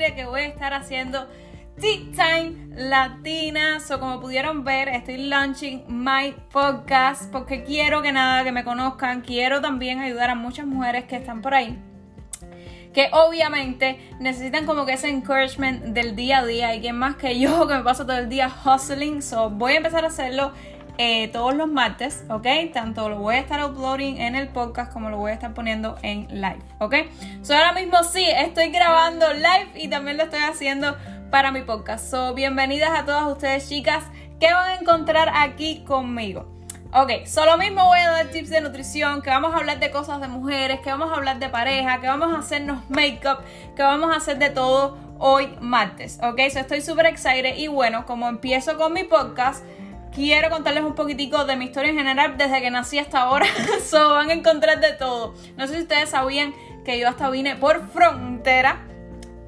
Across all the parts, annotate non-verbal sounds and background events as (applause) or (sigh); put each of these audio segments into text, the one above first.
que voy a estar haciendo Tea Time Latina. So, como pudieron ver, estoy launching my podcast porque quiero que nada, que me conozcan. Quiero también ayudar a muchas mujeres que están por ahí que obviamente necesitan como que ese encouragement del día a día y que más que yo que me paso todo el día hustling, so voy a empezar a hacerlo eh, todos los martes, ¿ok? Tanto lo voy a estar uploading en el podcast como lo voy a estar poniendo en live, ¿ok? So ahora mismo sí, estoy grabando live y también lo estoy haciendo para mi podcast. So bienvenidas a todas ustedes chicas que van a encontrar aquí conmigo. Ok, solo mismo voy a dar tips de nutrición, que vamos a hablar de cosas de mujeres, que vamos a hablar de pareja, que vamos a hacernos make-up, que vamos a hacer de todo hoy martes. Ok, so estoy súper excited y bueno, como empiezo con mi podcast, quiero contarles un poquitico de mi historia en general desde que nací hasta ahora. (laughs) so van a encontrar de todo. No sé si ustedes sabían que yo hasta vine por frontera.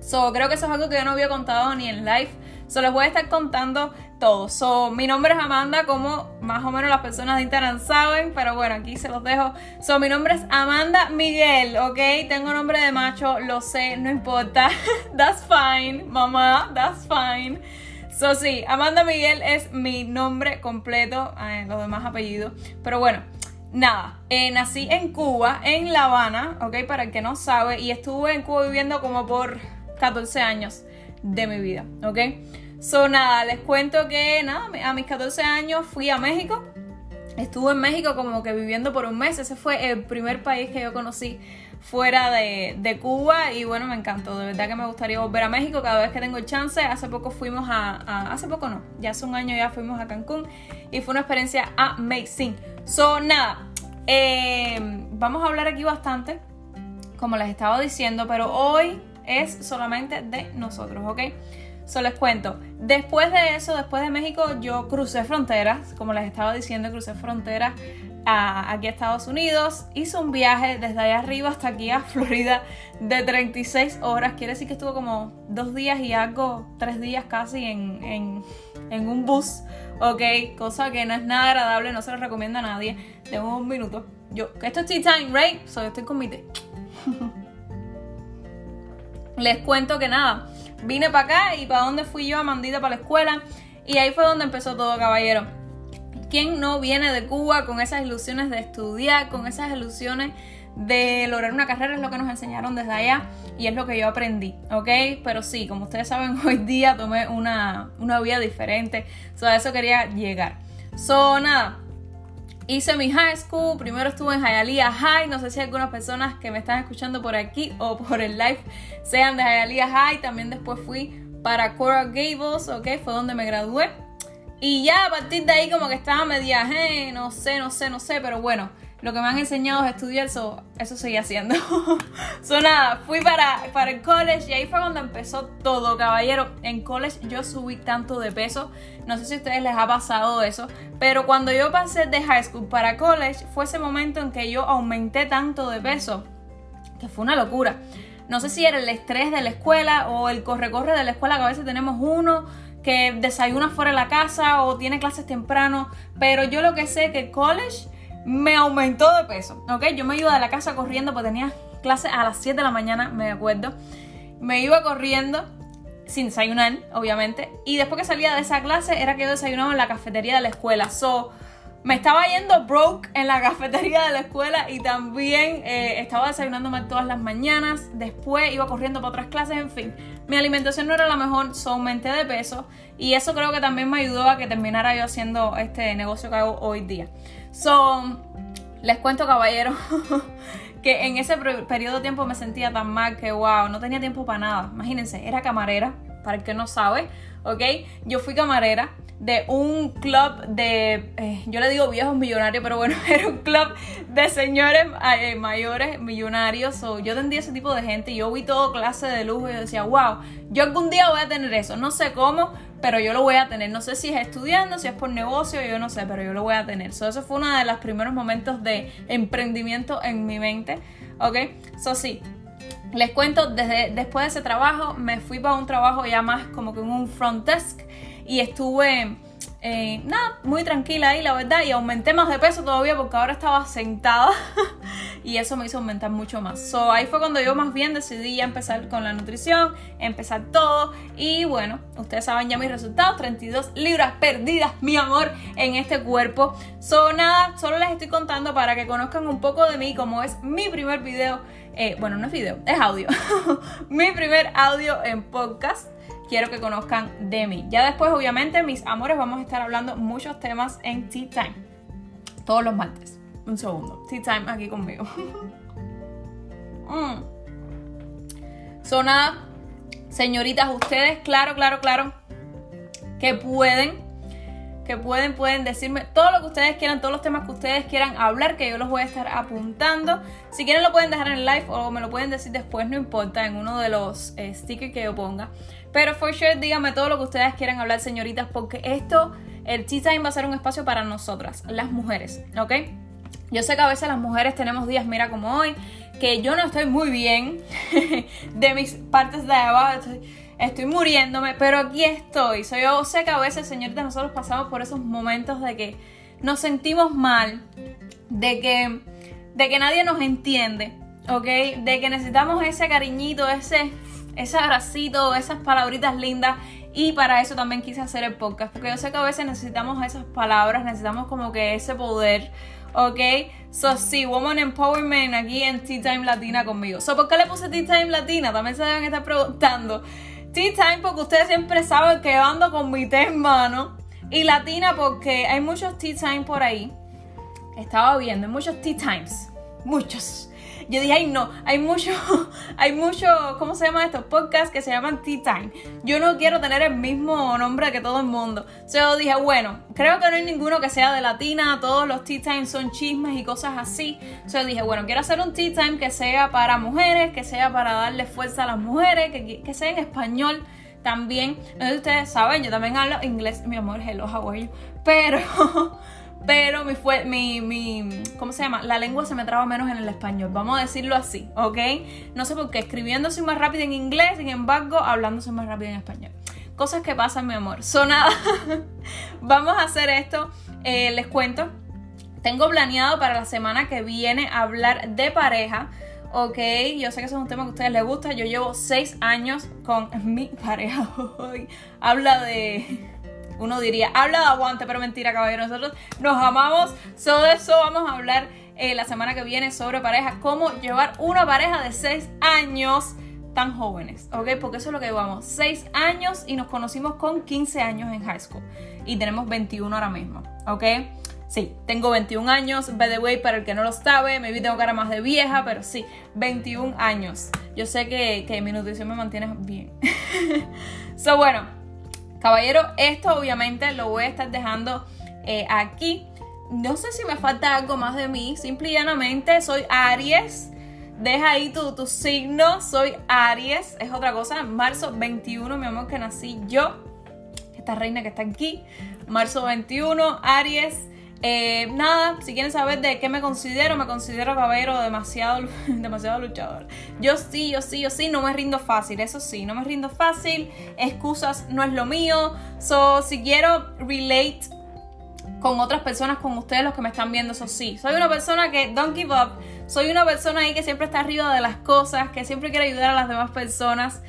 So creo que eso es algo que yo no había contado ni en live. So les voy a estar contando todo. So, mi nombre es Amanda, como más o menos las personas de Instagram saben, pero bueno, aquí se los dejo. So, mi nombre es Amanda Miguel, ¿ok? Tengo nombre de macho, lo sé, no importa. (laughs) that's fine, mamá, that's fine. So, sí, Amanda Miguel es mi nombre completo, eh, los demás apellidos. Pero bueno, nada, eh, nací en Cuba, en La Habana, ¿ok? Para el que no sabe, y estuve en Cuba viviendo como por 14 años de mi vida, ¿ok? So, nada, les cuento que nada, a mis 14 años fui a México. Estuve en México como que viviendo por un mes. Ese fue el primer país que yo conocí fuera de, Cuba y bueno, me encantó. De verdad que me gustaría volver a México cada vez que tengo el chance. Hace poco fuimos a, hace poco no, ya hace un año ya fuimos a Cancún y fue una experiencia amazing. So, nada, eh, vamos a hablar aquí bastante, como les estaba diciendo, pero hoy es solamente de nosotros, ¿ok? Solo les cuento. Después de eso, después de México, yo crucé fronteras, como les estaba diciendo, crucé fronteras a, aquí a Estados Unidos. Hice un viaje desde allá arriba hasta aquí a Florida de 36 horas. Quiere decir que estuvo como dos días y algo, tres días casi en, en, un bus, ¿ok? Cosa que no es nada agradable, no se lo recomiendo a nadie. Tengo un minuto. Yo, esto es tea time, right? So, estoy con mi té. (laughs) Les cuento que nada vine para acá y para dónde fui yo, Amandita, para la escuela. Y ahí fue donde empezó todo, caballero. ¿Quién no viene de Cuba con esas ilusiones de estudiar, con esas ilusiones de lograr una carrera? Es lo que nos enseñaron desde allá y es lo que yo aprendí, ¿ok? Pero sí, como ustedes saben, (laughs) hoy día tomé una, una vía diferente. So, a eso quería llegar. So, nada, Hice mi high school, primero estuve en Hialeah High, no sé si algunas personas que me están escuchando por aquí o por el live sean de Hialeah High, también después fui para Coral Gables, ok, fue donde me gradué. Y ya a partir de ahí como que estaba media, eh, no sé, no sé, no sé, pero bueno, lo que me han enseñado es estudiar, eso, eso seguí haciendo. (laughs) so nada, fui para, para el college y ahí fue cuando empezó todo, caballero. En college yo subí tanto de peso, no sé si a ustedes les ha pasado eso, pero cuando yo pasé de high school para college fue ese momento en que yo aumenté tanto de peso, que fue una locura. No sé si era el estrés de la escuela o el corre-corre de la escuela, que a veces tenemos uno que desayuna fuera de la casa o tiene clases temprano, pero yo lo que sé que college me aumentó de peso, ¿ok? Yo me iba de la casa corriendo porque tenía clase a las 7 de la mañana, me acuerdo. Me iba corriendo sin desayunar, obviamente. Y después que salía de esa clase era que yo desayunaba en la cafetería de la escuela. So, me estaba yendo broke en la cafetería de la escuela y también eh, estaba desayunando mal todas las mañanas. Después iba corriendo para otras clases, en fin. Mi alimentación no era la mejor, so aumenté de peso. Y eso creo que también me ayudó a que terminara yo haciendo este negocio que hago hoy día. So, les cuento, caballero, (laughs) que en ese periodo de tiempo me sentía tan mal que, wow, no tenía tiempo para nada. Imagínense, era camarera, para el que no sabe, ¿ok? Yo fui camarera de un club de, eh, yo le digo viejos millonarios, pero bueno, (laughs) era un club de señores eh, mayores millonarios. o yo tendía ese tipo de gente y yo vi todo clase de lujo y yo decía, wow, yo algún día voy a tener eso. No sé cómo, pero yo lo voy a tener. No sé si es estudiando, si es por negocio, yo no sé, pero yo lo voy a tener. So, eso fue uno de los primeros momentos de emprendimiento en mi mente. ¿Ok? So, sí. Les cuento, desde después de ese trabajo me fui para un trabajo ya más como que en un front desk y estuve, eh, nada, muy tranquila ahí, la verdad, y aumenté más de peso todavía porque ahora estaba sentada (laughs) y eso me hizo aumentar mucho más. So, ahí fue cuando yo más bien decidí ya empezar con la nutrición, empezar todo y bueno, ustedes saben ya mis resultados, 32 libras perdidas, mi amor, en este cuerpo. So, nada, solo les estoy contando para que conozcan un poco de mí, como es mi primer video, eh, bueno, no es video, es audio, (laughs) mi primer audio en podcast quiero que conozcan de mí. Ya después, obviamente, mis amores, vamos a estar hablando muchos temas en Tea Time. Todos los martes. Un segundo. Tea Time aquí conmigo. (laughs) mm. Son nada, señoritas, ustedes, claro, claro, claro, que pueden que pueden, pueden decirme todo lo que ustedes quieran, todos los temas que ustedes quieran hablar, que yo los voy a estar apuntando. Si quieren lo pueden dejar en live o me lo pueden decir después, no importa, en uno de los eh, stickers que yo ponga. Pero for sure, díganme todo lo que ustedes quieran hablar, señoritas, porque esto, el Tea Time va a ser un espacio para nosotras, las mujeres, ¿ok? Yo sé que a veces las mujeres tenemos días, mira como hoy, que yo no estoy muy bien (laughs) de mis partes de abajo, estoy muriéndome, pero aquí estoy. So, yo sé que a veces, señorita, nosotros pasamos por esos momentos de que nos sentimos mal, de que, de que nadie nos entiende, ¿ok? De que necesitamos ese cariñito, ese, ese abracito, esas palabritas lindas. Y para eso también quise hacer el podcast, porque yo sé que a veces necesitamos esas palabras, necesitamos como que ese poder. ¿ok? So, sí, Woman Empowerment aquí en Tea Time Latina conmigo. So, ¿por qué le puse Tea Time Latina? También se deben estar preguntando. Tea Time porque ustedes siempre saben que ando con mi té en mano. Y Latina porque hay muchos Tea Time por ahí. Estaba viendo, hay muchos Tea Times. Muchos. Yo dije, ay no, hay mucho, (laughs) hay mucho, ¿cómo se llama estos podcasts que se llaman Tea Time? Yo no quiero tener el mismo nombre que todo el mundo. Yo dije, bueno, creo que no hay ninguno que sea de latina, todos los Tea Time son chismes y cosas así. Yo dije, bueno, quiero hacer un Tea Time que sea para mujeres, que sea para darle fuerza a las mujeres, que, que sea en español también. No ustedes saben, yo también hablo inglés, mi amor, hello, how are you? Pero (laughs) pero mi, fue, mi, mi, ¿cómo se llama? La lengua se me traba menos en el español, vamos a decirlo así, ¿ok? No sé por qué, escribiendo soy más rápido en inglés, sin embargo, hablando soy más rápido en español. Cosas que pasan, mi amor. Sonada. (laughs) vamos a hacer esto, eh, les cuento. Tengo planeado para la semana que viene hablar de pareja. Ok, yo sé que eso es un tema que a ustedes les gusta. Yo llevo seis años con mi (laughs) pareja hoy. Habla de uno diría, habla de aguante, pero mentira, caballero. Nosotros nos amamos. Sobre eso vamos a hablar eh, la semana que viene sobre parejas. Cómo llevar una pareja de 6 años tan jóvenes, ¿ok? Porque eso es lo que llevamos. 6 años y nos conocimos con 15 años en high school. Y tenemos 21 ahora mismo, ¿ok? Sí, tengo 21 años, by the way, para el que no lo sabe, me vi tengo cara más de vieja, pero sí, 21 años. Yo sé que, que mi nutrición me mantiene bien. (laughs) so, bueno, Caballero, esto obviamente lo voy a estar dejando eh, aquí. No sé si me falta algo más de mí. Simple y llanamente soy Aries. Deja ahí tu, tu signo. Soy Aries. Es otra cosa. Marzo 21, mi amor, que nací yo. Esta reina que está aquí. Marzo 21, Aries. Eh, nada, si quieren saber de qué me considero, me considero caballero demasiado, (laughs) demasiado luchador. Yo sí, yo sí, yo sí, no me rindo fácil, eso sí, no me rindo fácil. Excusas no es lo mío. So, si quiero relate con otras personas, con ustedes los que me están viendo, eso sí. Soy una persona que don't give up. Soy una persona ahí que siempre está arriba de las cosas, que siempre quiere ayudar a las demás personas.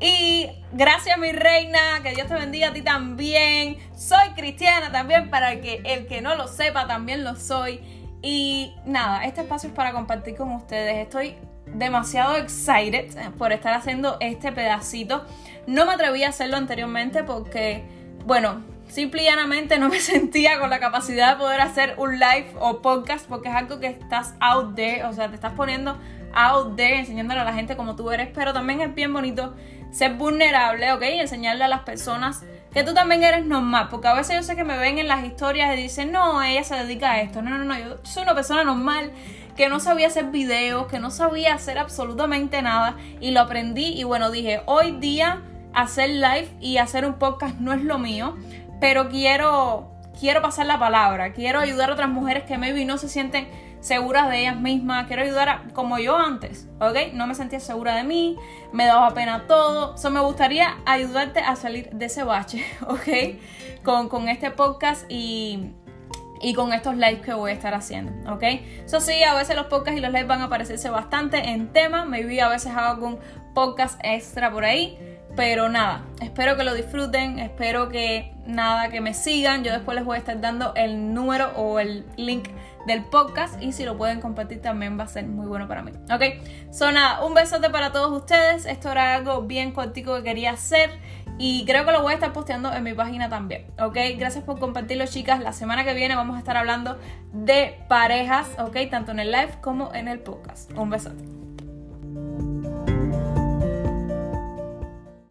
Y gracias mi reina, que Dios te bendiga a ti también. Soy cristiana también, para que el que no lo sepa también lo soy. Y nada, este espacio es para compartir con ustedes. Estoy demasiado excited por estar haciendo este pedacito. No me atreví a hacerlo anteriormente porque, bueno, simple y llanamente no me (laughs) sentía con la capacidad de poder hacer un live o podcast porque es algo que estás out there, o sea, te estás poniendo out there enseñándole a la gente como tú eres, pero también es bien bonito ser vulnerable, ¿ok? Y enseñarle a las personas que tú también eres normal, porque a veces yo sé que me ven en las historias y dicen, no, ella se dedica a esto, no, no, no, yo soy una persona normal que no sabía hacer videos, que no sabía hacer absolutamente nada y lo aprendí y bueno, dije, hoy día hacer live y hacer un podcast no es lo mío, pero quiero, quiero pasar la palabra, quiero ayudar a otras mujeres que maybe no se sienten seguras de ellas mismas, quiero ayudar a, como yo antes, ¿ok? No me sentía segura de mí, me daba pena todo, so, me gustaría ayudarte a salir de ese bache, (laughs) ¿ok? Con, con este podcast y, y con estos lives que voy a estar haciendo, ¿ok? Eso sí, a veces los podcasts y los lives van a parecerse bastante en tema, maybe a veces hago algún podcast extra por ahí, pero nada, espero que lo disfruten, espero que nada, que me sigan, yo después les voy a estar dando el número o el link del podcast y si lo pueden compartir también va a ser muy bueno para mí, ¿ok? So nada, un besote para todos ustedes, esto era algo bien cortico que quería hacer y creo que lo voy a estar posteando en mi página también, ¿ok? Gracias por compartirlo, chicas. La semana que viene vamos a estar hablando de parejas, ¿ok? Tanto en el live como en el podcast. Un besote.